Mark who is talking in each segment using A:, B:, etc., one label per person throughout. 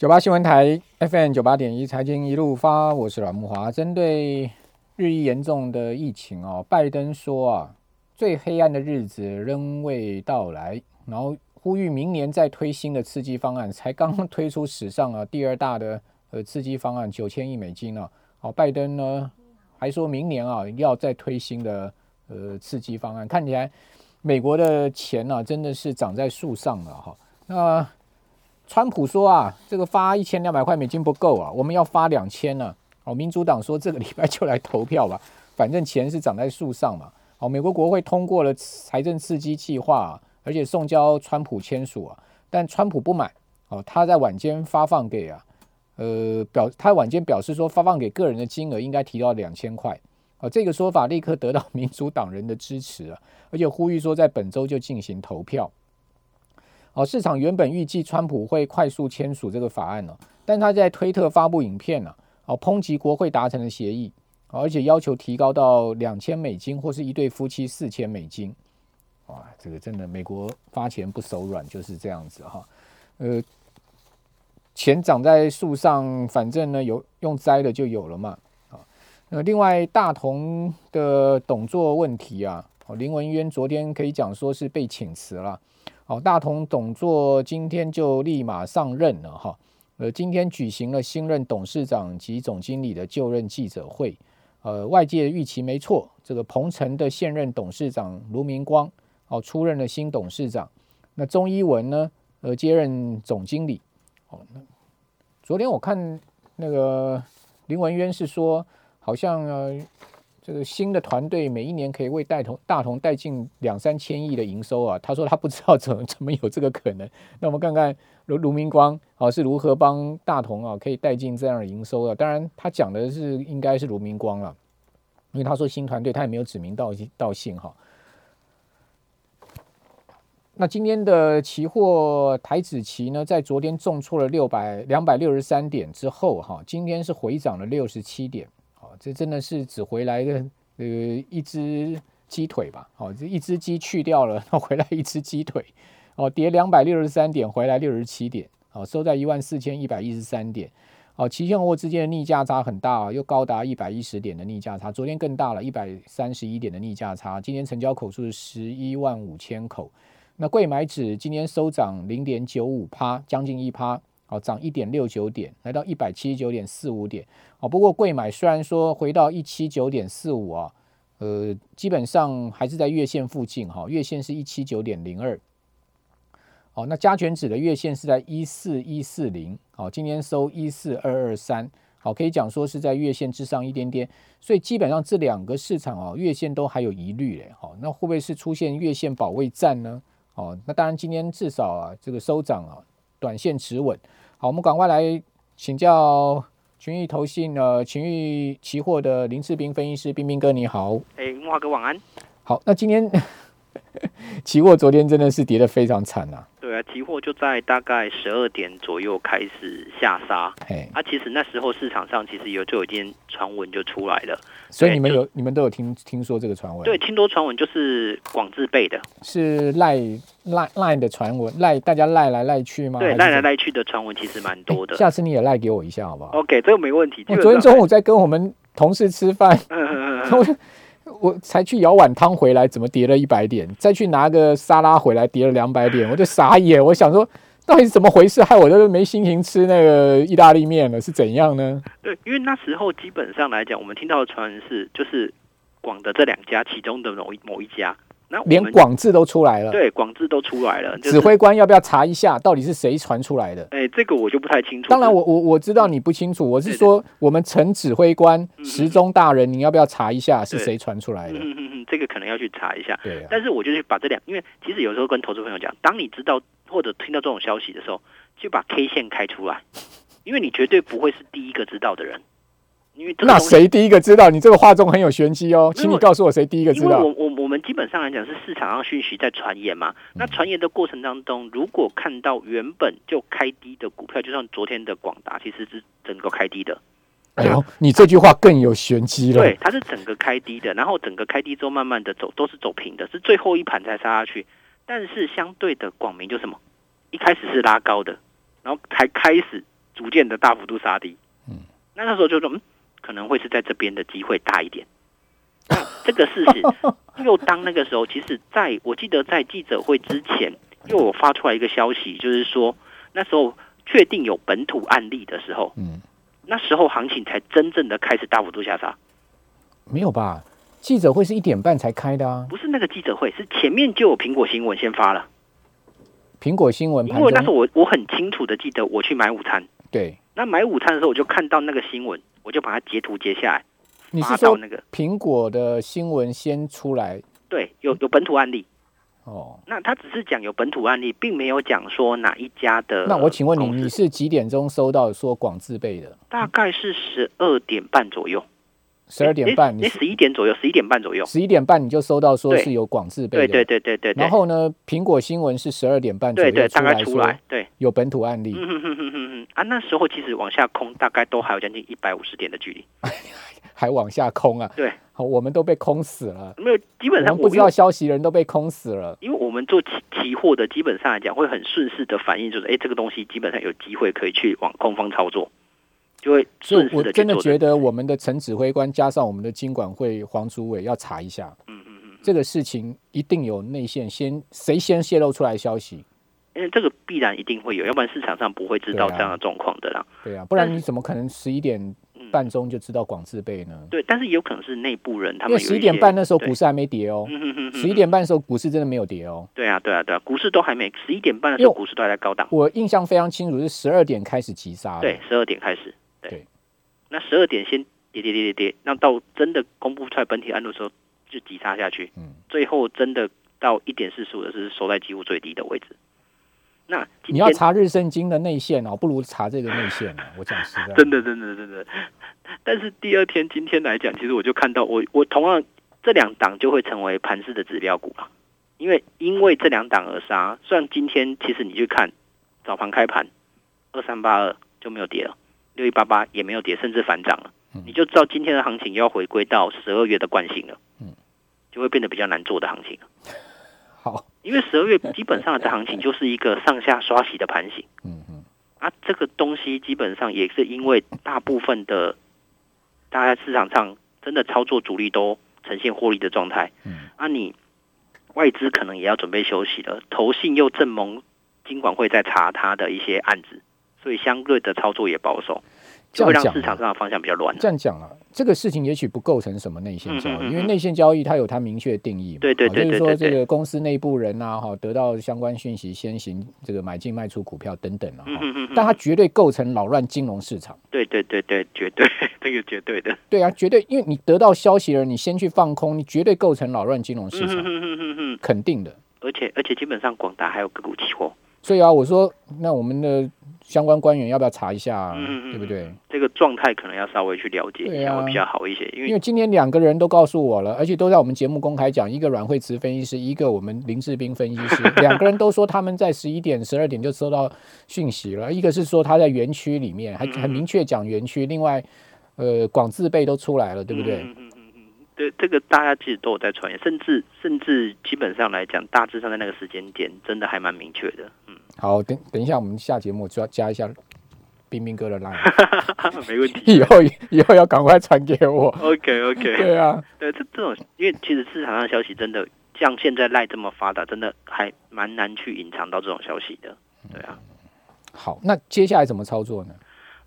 A: 九八新闻台 FM 九八点一财经一路发，我是阮木华。针对日益严重的疫情哦，拜登说啊，最黑暗的日子仍未到来，然后呼吁明年再推新的刺激方案。才刚刚推出史上啊 第二大的呃刺激方案九千亿美金啊，好，拜登呢还说明年啊要再推新的呃刺激方案。看起来美国的钱呢真的是长在树上了哈。那川普说啊，这个发一千两百块美金不够啊，我们要发两千呢。哦，民主党说这个礼拜就来投票吧，反正钱是长在树上嘛。哦，美国国会通过了财政刺激计划，而且送交川普签署啊，但川普不满。哦，他在晚间发放给啊，呃表他晚间表示说发放给个人的金额应该提到两千块。哦，这个说法立刻得到 民主党人的支持啊，而且呼吁说在本周就进行投票。哦，市场原本预计川普会快速签署这个法案呢，但他在推特发布影片呢，哦，抨击国会达成的协议，而且要求提高到两千美金，或是一对夫妻四千美金。哇，这个真的美国发钱不手软，就是这样子哈。呃，钱长在树上，反正呢有用摘的就有了嘛。啊，那另外大同的董座问题啊，林文渊昨天可以讲说是被请辞了。好，大同董座今天就立马上任了哈。呃，今天举行了新任董事长及总经理的就任记者会。呃，外界预期没错，这个鹏程的现任董事长卢明光哦出任了新董事长。那钟一文呢，呃接任总经理。哦，那昨天我看那个林文渊是说，好像呃。这个新的团队每一年可以为大同大同带进两三千亿的营收啊！他说他不知道怎么怎么有这个可能。那我们看看卢卢明光啊是如何帮大同啊可以带进这样的营收的。当然他讲的是应该是卢明光了，因为他说新团队他也没有指名道道姓哈。那今天的期货台指期呢，在昨天重挫了六百两百六十三点之后哈，今天是回涨了六十七点。这真的是只回来的呃一只鸡腿吧？哦，这一只鸡去掉了，那回来一只鸡腿。哦，跌两百六十三点，回来六十七点。哦，收在一万四千一百一十三点。哦，期现货之间的逆价差很大啊，又高达一百一十点的逆价差。昨天更大了，一百三十一点的逆价差。今天成交口数是十一万五千口。那贵买指今天收涨零点九五趴，将近一趴。好，涨一点六九点，来到一百七十九点四五点。哦，不过贵买虽然说回到一七九点四五啊，呃，基本上还是在月线附近哈，月线是一七九点零二。哦，那加权指的月线是在一四一四零，好，今天收一四二二三，好，可以讲说是在月线之上一点点。所以基本上这两个市场啊，月线都还有疑虑嘞，好，那会不会是出现月线保卫战呢？哦，那当然今天至少啊，这个收涨啊，短线持稳。好，我们赶快来请教群益投信呃群益期货的林志斌分析师，斌斌哥你好。
B: 哎，木华哥晚安。
A: 好，那今天 期货昨天真的是跌得非常惨啊。
B: 对啊，期货就在大概十二点左右开始下杀。哎，啊，其实那时候市场上其实有就有一件传闻就出来了。
A: 所以你们有你们都有听听说这个传闻？
B: 对，听多传闻就是广智备的，
A: 是赖赖赖的传闻，赖大家赖来赖去吗？
B: 对，赖来赖去的传闻其实蛮多的。
A: 下次你也赖给我一下好不好
B: ？OK，这个没问题。
A: 我昨天中午在跟我们同事吃饭，我我才去舀碗汤回来，怎么跌了一百点？再去拿个沙拉回来，跌了两百点，我就傻眼。我想说，到底是怎么回事？害我都没心情吃那个意大利面了，是怎样呢？
B: 对，因为那时候基本上来讲，我们听到的传闻是，就是广的这两家其中的某一某一家。
A: 那连广智都出来了，
B: 对，广智都出来了。
A: 指挥官要不要查一下，到底是谁传出来的？
B: 哎，这个我就不太清楚。
A: 当然，我我我知道你不清楚，我是说我们陈指挥官、时钟大人，你要不要查一下是谁传出来的？嗯
B: 嗯嗯，这个可能要去查一下。
A: 对，
B: 但是我就去把这两，因为其实有时候跟投资朋友讲，当你知道或者听到这种消息的时候，就把 K 线开出来，因为你绝对不会是第一个知道的人。
A: 那谁第一个知道？你这个话中很有玄机哦，请你告诉我谁第一个知道？
B: 我我我们基本上来讲是市场上讯息在传言嘛。那传言的过程当中，如果看到原本就开低的股票，就像昨天的广达，其实是整个开低的。
A: 哎呦，你这句话更有玄机了。
B: 对，它是整个开低的，然后整个开低之后慢慢的走，都是走平的，是最后一盘才杀下去。但是相对的广明就什么，一开始是拉高的，然后才开始。逐渐的大幅度杀低。
A: 嗯，
B: 那那时候就说，嗯，可能会是在这边的机会大一点。那这个事实又当那个时候，其实在我记得在记者会之前，又有发出来一个消息，就是说那时候确定有本土案例的时候，
A: 嗯，
B: 那时候行情才真正的开始大幅度下杀。
A: 没有吧？记者会是一点半才开的啊。
B: 不是那个记者会，是前面就有苹果新闻先发了。
A: 苹果新闻
B: 因为那时候我我很清楚的记得我去买午餐，
A: 对，
B: 那买午餐的时候我就看到那个新闻，我就把它截图截下来，
A: 你是说
B: 那个
A: 苹果的新闻先出来
B: 对有有本土案例。
A: 哦？
B: 那他只是讲有本土案例，并没有讲说哪一家的。
A: 那我请问你，你是几点钟收到说广自备的？
B: 大概是十二点半左右，
A: 十二点半，你
B: 十一点左右，十一点半左右。
A: 十一点半你就收到说是有广自备的，
B: 对对对对对对。
A: 然后呢，苹果新闻是十二点半左右
B: 大概
A: 来
B: 出来，对，
A: 有本土案例，
B: 啊，那时候其实往下空大概都还有将近一百五十点的距离，
A: 还往下空啊。
B: 对，
A: 好，我们都被空死了，
B: 没有，基本上
A: 们不知道消息的人都被空死了。
B: 因为我们做期期货的，基本上来讲会很顺势的反应，就是哎，这个东西基本上有机会可以去往空方操作，就会顺势的
A: 真的觉得我们的陈指挥官加上我们的金管会黄主委要查一下，
B: 嗯嗯嗯，
A: 这个事情一定有内线，先谁先泄露出来消息？
B: 因为这个必然一定会有，要不然市场上不会知道这样的状况的啦。
A: 对啊，不然你怎么可能十一点
B: 嗯，
A: 半钟就知道广自备呢？
B: 对，但是有可能是内部人他
A: 因为十一点半那时候股市还没跌哦，十一点半的时候股市真的没有跌哦。
B: 对啊对啊对啊，股市都还没十一点半的时候，股市都还在高档。
A: 我印象非常清楚，是十二点开始急杀。
B: 对，十二点开始。对，
A: 对
B: 那十二点先跌跌跌跌跌，那到真的公布出来本体案的时候就急杀下去，
A: 嗯，
B: 最后真的到一点四十五的是收在几乎最低的位置。那
A: 你要查日圣经的内线哦，不如查这个内线啊。我讲实在，
B: 真的真的真的，但是第二天今天来讲，其实我就看到我我同样这两档就会成为盘势的指标股了，因为因为这两档而杀。虽然今天其实你去看早盘开盘二三八二就没有跌了，六一八八也没有跌，甚至反涨了，你就知道今天的行情要回归到十二月的惯性了，
A: 嗯，
B: 就会变得比较难做的行情了。
A: 好，
B: 因为十二月基本上的行情就是一个上下刷洗的盘形。
A: 嗯嗯，
B: 啊，这个东西基本上也是因为大部分的大家市场上真的操作主力都呈现获利的状态，
A: 嗯，
B: 啊，你外资可能也要准备休息了，投信又正蒙金管会在查他的一些案子，所以相对的操作也保守，就会让
A: 这样讲
B: 市场上的方向比较乱。
A: 这样讲啊，这个事情也许不构成什么内线交易，
B: 嗯嗯嗯
A: 因为内线交易它有它明确的定义嘛。
B: 对对对
A: 好就是说这个公司内部人啊，哈，得到相关讯息先行这个买进卖出股票等等啊，嗯
B: 嗯哼哼哼
A: 但它绝对构成扰乱金融市场。
B: 对对对对，绝对 这个绝对的。
A: 对啊，绝对，因为你得到消息了，你先去放空，你绝对构成扰乱金融市场，
B: 嗯哼哼哼哼哼，
A: 肯定的。
B: 而且而且基本上广达还有个股期货，
A: 所以啊，我说那我们的相关官员要不要查一下、啊，
B: 嗯嗯嗯
A: 对不对？
B: 这个状态可能要稍微去了解一下会比较好一些，因为
A: 因为今天两个人都告诉我了，而且都在我们节目公开讲，一个阮慧慈分析师，一个我们林志斌分析师，两个人都说他们在十一点、十二点就收到讯息了。一个是说他在园区里面，还很明确讲园区，另外呃广字辈都出来了，对不对？
B: 嗯嗯嗯嗯嗯，对，这个大家其实都有在传言，甚至甚至基本上来讲，大致上在那个时间点，真的还蛮明确的。嗯，
A: 好，等等一下我们下节目就要加一下冰冰哥的 line，
B: 没问题。
A: 以后以后要赶快传给我。
B: OK OK，
A: 对啊，
B: 对，这这种，因为其实市场上的消息真的像现在赖这么发达，真的还蛮难去隐藏到这种消息的。对啊，
A: 好，那接下来怎么操作呢？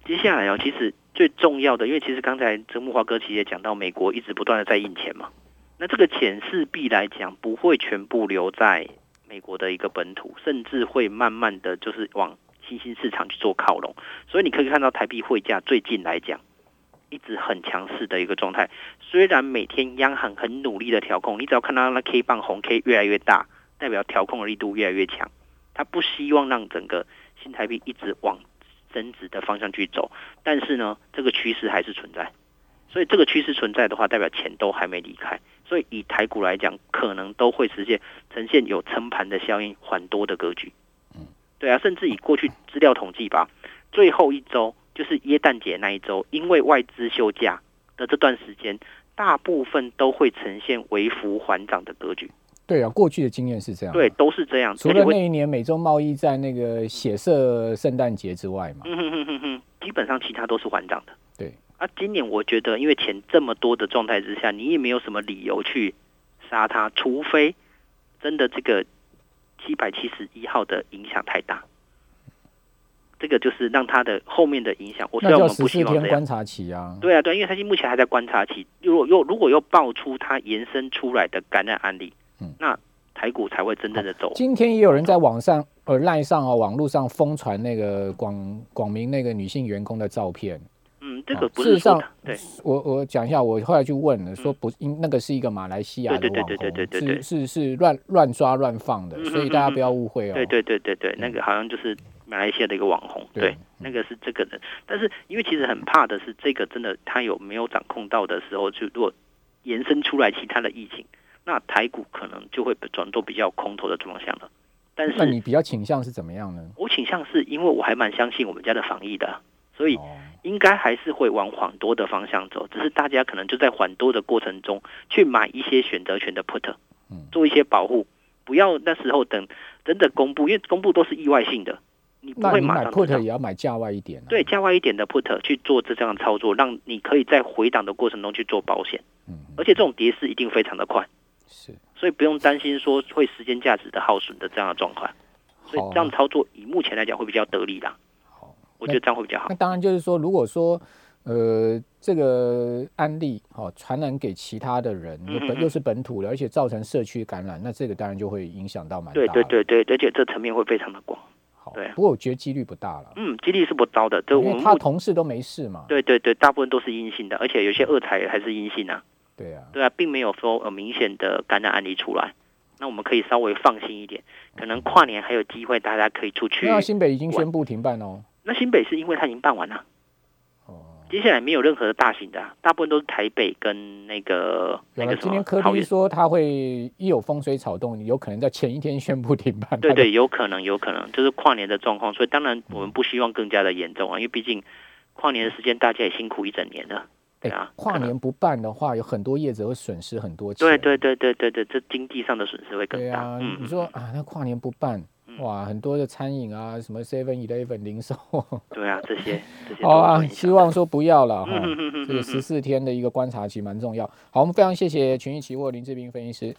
B: 接下来哦，其实最重要的，因为其实刚才这木华哥其实也讲到，美国一直不断的在印钱嘛，那这个钱势必来讲不会全部留在美国的一个本土，甚至会慢慢的就是往新兴市场去做靠拢，所以你可以看到台币汇价最近来讲。一直很强势的一个状态，虽然每天央行很努力的调控，你只要看到那 K 棒红 K 越来越大，代表调控的力度越来越强，他不希望让整个新台币一直往升值的方向去走，但是呢，这个趋势还是存在，所以这个趋势存在的话，代表钱都还没离开，所以以台股来讲，可能都会实现呈现有撑盘的效应，缓多的格局。
A: 嗯，
B: 对啊，甚至以过去资料统计吧，最后一周就是耶诞节那一周，因为外资休假的这段时间，大部分都会呈现微幅缓涨的格局。
A: 对啊，过去的经验是这样。
B: 对，，都是这样。
A: 除了那一年美洲贸易战那个血色圣诞节之外嘛，
B: 嗯哼哼哼哼，基本上其他都是缓涨的。
A: 对
B: 啊，今年我觉得因为钱这么多的状态之下，你也没有什么理由去杀它，除非真的这个七百七十一号的影响太大。这个就是让它的后面的影响，我虽然我们
A: 那叫十四
B: 不希望这样，
A: 天观察期啊。
B: 对啊，对，因为它目前还在观察期。如果又如果又爆出它延伸出来的感染案例，
A: 嗯
B: 那台股才会真正的走。
A: 今天也有人在网上呃赖上哦，网络上疯传那个广广明那个女性员工的照片。
B: 嗯，这个
A: 哦
B: 不是
A: 上
B: 对，
A: 我我讲一下，我后来去问了，说不，因那个是一个马来西亚的
B: 对对
A: 网
B: 对对对对
A: 红，是是是乱乱抓乱放的，
B: 嗯
A: 所以大家不要误会哦。
B: 对对对对对，那个好像就是马来西亚的一个网红，
A: 对
B: 对，那个是这个人。但是因为其实很怕的是，这个真的他有没有掌控到的时候，就如果延伸出来其他的疫情，那台股可能就会转做比较空头的方向了。但是
A: 那你比较倾向是怎么样呢？
B: 我倾向是因为我还蛮相信我们家的防疫的，所以
A: 哦，
B: 应该还是会往缓多的方向走，只是大家可能就在缓多的过程中去买一些选择权的 put，
A: 嗯。
B: 做一些保护，不要那时候等真的公布，因为公布都是意外性的，你不会
A: 买
B: 马上知道
A: put 也要买价外一点、啊。
B: 对，价外一点的 put 去做这样的操作，让你可以在回档的过程中去做保险，
A: 嗯，
B: 而且这种跌势一定非常的快，
A: 是。
B: 所以不用担心说会时间价值的耗损的这样的状况，所以这样操作以目前来讲会比较得力啦，
A: 好。
B: 我觉得这样会比较好
A: 那。当然就是说，如果说呃这个案例哦传染给其他的人，又本又是本土的，而且造成社区感染，那这个当然就会影响到蛮大
B: 对
A: 的。
B: 对对对，而且这层面会非常的广。
A: 好，
B: 对啊
A: 不过我觉得几率不大了，
B: 嗯，几率是不高的，这
A: 因为他
B: 我们目
A: 同事都没事嘛。
B: 对对对，大部分都是阴性的，而且有些二采还是阴性啊，
A: 对啊，
B: 对啊，并没有说呃明显的感染案例出来，那我们可以稍微放心一点，可能跨年还有机会，大家可以出去。
A: 那新北已经宣布停办哦。
B: 那新北是因为它已经办完了，
A: 哦，
B: 接下来没有任何的大型的啊、大部分都是台北跟那个那个什么
A: 今天柯
B: 桃园。
A: 批说他会一有风吹草动，有可能在前一天宣布停办。
B: 对对，有可能，有可能，就是跨年的状况，所以当然我们不希望更加的严重啊，因为毕竟跨年的时间大家也辛苦一整年了，对
A: 哎
B: 啊，
A: 跨年不办的话，有很多业者会损失很多钱。
B: 对对对对对对，这经济上的损失会更大。
A: 对啊，
B: 嗯，
A: 你说啊，那跨年不办，哇，很多的餐饮啊，什么 Seven Eleven 零售，
B: 对啊，这些这些 都
A: 好啊，希望说不要了哈。这个十四天的一个观察期蛮重要。好，我们非常谢谢群益期货林志斌分析师。